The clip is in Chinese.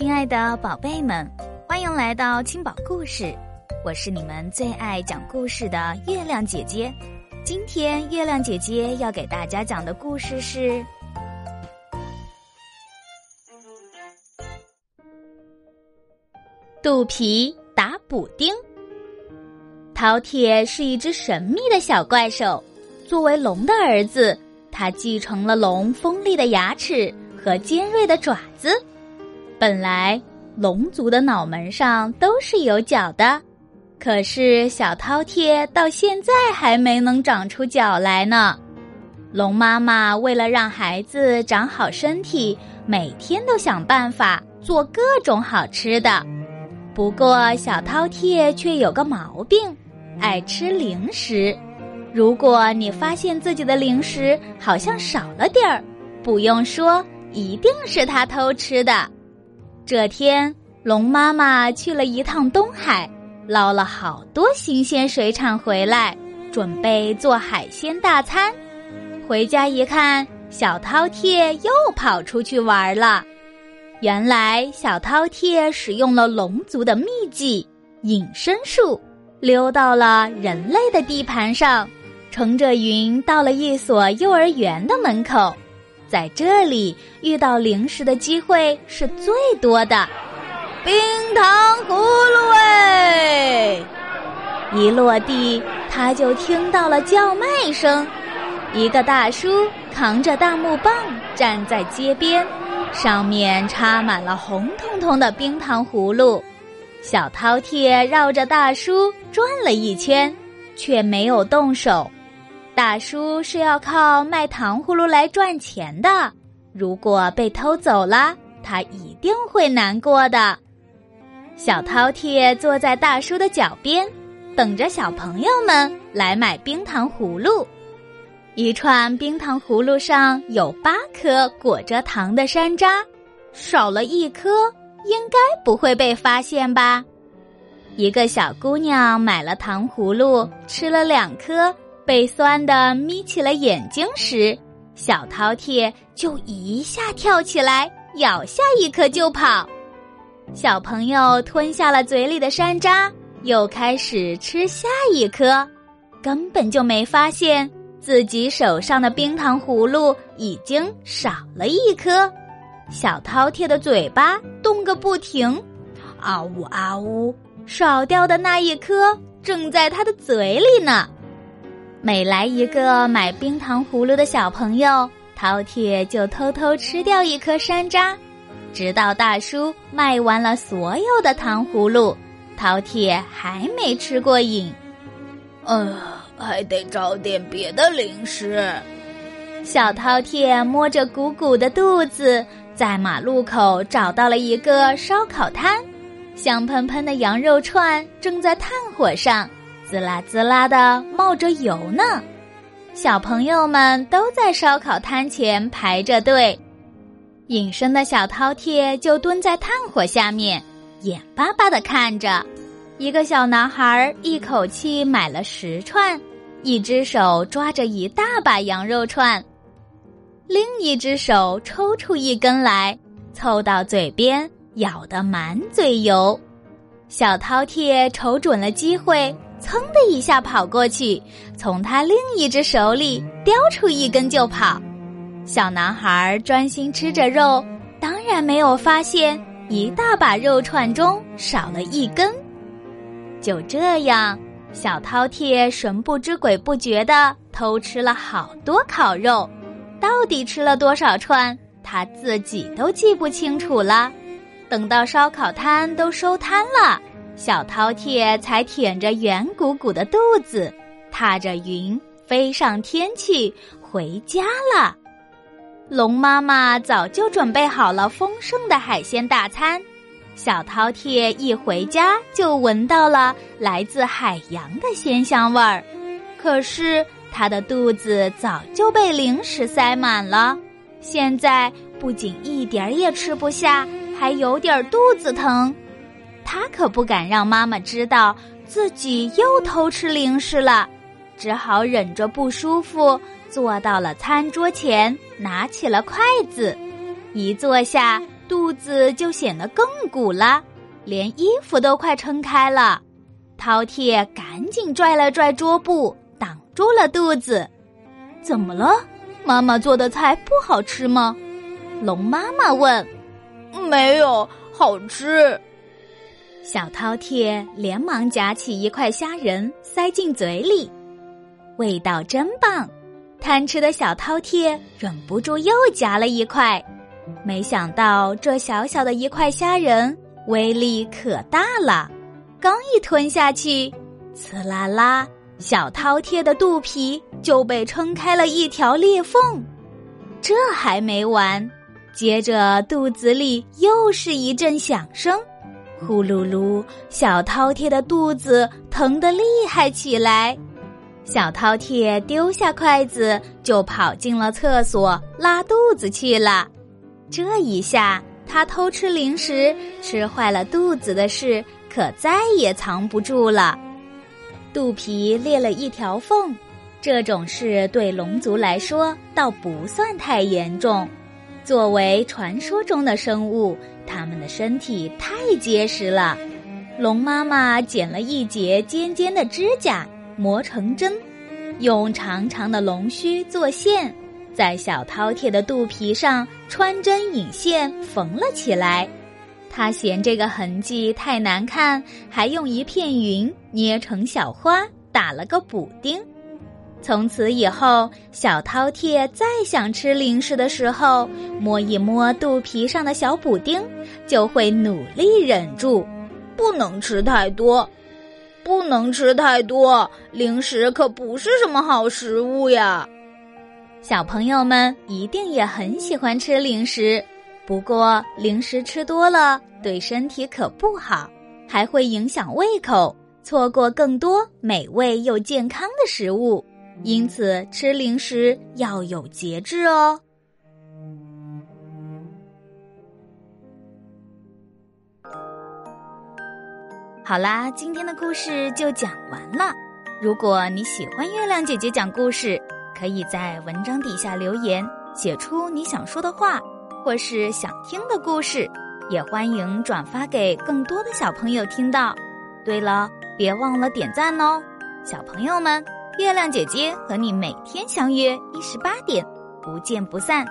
亲爱的宝贝们，欢迎来到青宝故事，我是你们最爱讲故事的月亮姐姐。今天月亮姐姐要给大家讲的故事是《肚皮打补丁》。饕餮是一只神秘的小怪兽，作为龙的儿子，他继承了龙锋利的牙齿和尖锐的爪子。本来龙族的脑门上都是有角的。可是小饕餮到现在还没能长出脚来呢。龙妈妈为了让孩子长好身体，每天都想办法做各种好吃的。不过小饕餮却有个毛病，爱吃零食。如果你发现自己的零食好像少了点儿，不用说，一定是他偷吃的。这天，龙妈妈去了一趟东海。捞了好多新鲜水产回来，准备做海鲜大餐。回家一看，小饕餮又跑出去玩了。原来，小饕餮使用了龙族的秘技隐身术，溜到了人类的地盘上，乘着云到了一所幼儿园的门口。在这里遇到零食的机会是最多的。冰糖葫芦哎！一落地，他就听到了叫卖声。一个大叔扛着大木棒站在街边，上面插满了红彤彤的冰糖葫芦。小饕餮绕着大叔转了一圈，却没有动手。大叔是要靠卖糖葫芦来赚钱的，如果被偷走了，他一定会难过的。小饕餮坐在大叔的脚边，等着小朋友们来买冰糖葫芦。一串冰糖葫芦上有八颗裹着糖的山楂，少了一颗应该不会被发现吧？一个小姑娘买了糖葫芦，吃了两颗，被酸的眯起了眼睛时，小饕餮就一下跳起来，咬下一颗就跑。小朋友吞下了嘴里的山楂，又开始吃下一颗，根本就没发现自己手上的冰糖葫芦已经少了一颗。小饕餮的嘴巴动个不停，啊呜啊呜，少掉的那一颗正在他的嘴里呢。每来一个买冰糖葫芦的小朋友，饕餮就偷偷吃掉一颗山楂。直到大叔卖完了所有的糖葫芦，饕餮还没吃过瘾。呃，还得找点别的零食。小饕餮摸着鼓鼓的肚子，在马路口找到了一个烧烤摊，香喷喷的羊肉串正在炭火上，滋啦滋啦的冒着油呢。小朋友们都在烧烤摊前排着队。隐身的小饕餮就蹲在炭火下面，眼巴巴的看着。一个小男孩一口气买了十串，一只手抓着一大把羊肉串，另一只手抽出一根来，凑到嘴边咬得满嘴油。小饕餮瞅准了机会，噌的一下跑过去，从他另一只手里叼出一根就跑。小男孩专心吃着肉，当然没有发现一大把肉串中少了一根。就这样，小饕餮神不知鬼不觉的偷吃了好多烤肉，到底吃了多少串，他自己都记不清楚了。等到烧烤摊都收摊了，小饕餮才舔着圆鼓鼓的肚子，踏着云飞上天去，回家了。龙妈妈早就准备好了丰盛的海鲜大餐，小饕餮一回家就闻到了来自海洋的鲜香味儿。可是他的肚子早就被零食塞满了，现在不仅一点儿也吃不下，还有点肚子疼。他可不敢让妈妈知道自己又偷吃零食了，只好忍着不舒服。坐到了餐桌前，拿起了筷子，一坐下肚子就显得更鼓了，连衣服都快撑开了。饕餮赶紧拽了拽桌布，挡住了肚子。怎么了？妈妈做的菜不好吃吗？龙妈妈问。没有，好吃。小饕餮连忙夹起一块虾仁塞进嘴里，味道真棒。贪吃的小饕餮忍不住又夹了一块，没想到这小小的一块虾仁威力可大了，刚一吞下去，呲啦啦，小饕餮的肚皮就被撑开了一条裂缝。这还没完，接着肚子里又是一阵响声，呼噜噜，小饕餮的肚子疼得厉害起来。小饕餮丢下筷子，就跑进了厕所拉肚子去了。这一下，他偷吃零食吃坏了肚子的事，可再也藏不住了。肚皮裂了一条缝，这种事对龙族来说倒不算太严重。作为传说中的生物，它们的身体太结实了。龙妈妈剪了一截尖尖的指甲。磨成针，用长长的龙须做线，在小饕餮的肚皮上穿针引线缝了起来。他嫌这个痕迹太难看，还用一片云捏成小花，打了个补丁。从此以后，小饕餮再想吃零食的时候，摸一摸肚皮上的小补丁，就会努力忍住，不能吃太多。不能吃太多零食，可不是什么好食物呀。小朋友们一定也很喜欢吃零食，不过零食吃多了对身体可不好，还会影响胃口，错过更多美味又健康的食物。因此，吃零食要有节制哦。好啦，今天的故事就讲完了。如果你喜欢月亮姐姐讲故事，可以在文章底下留言，写出你想说的话，或是想听的故事，也欢迎转发给更多的小朋友听到。对了，别忘了点赞哦，小朋友们，月亮姐姐和你每天相约一十八点，不见不散。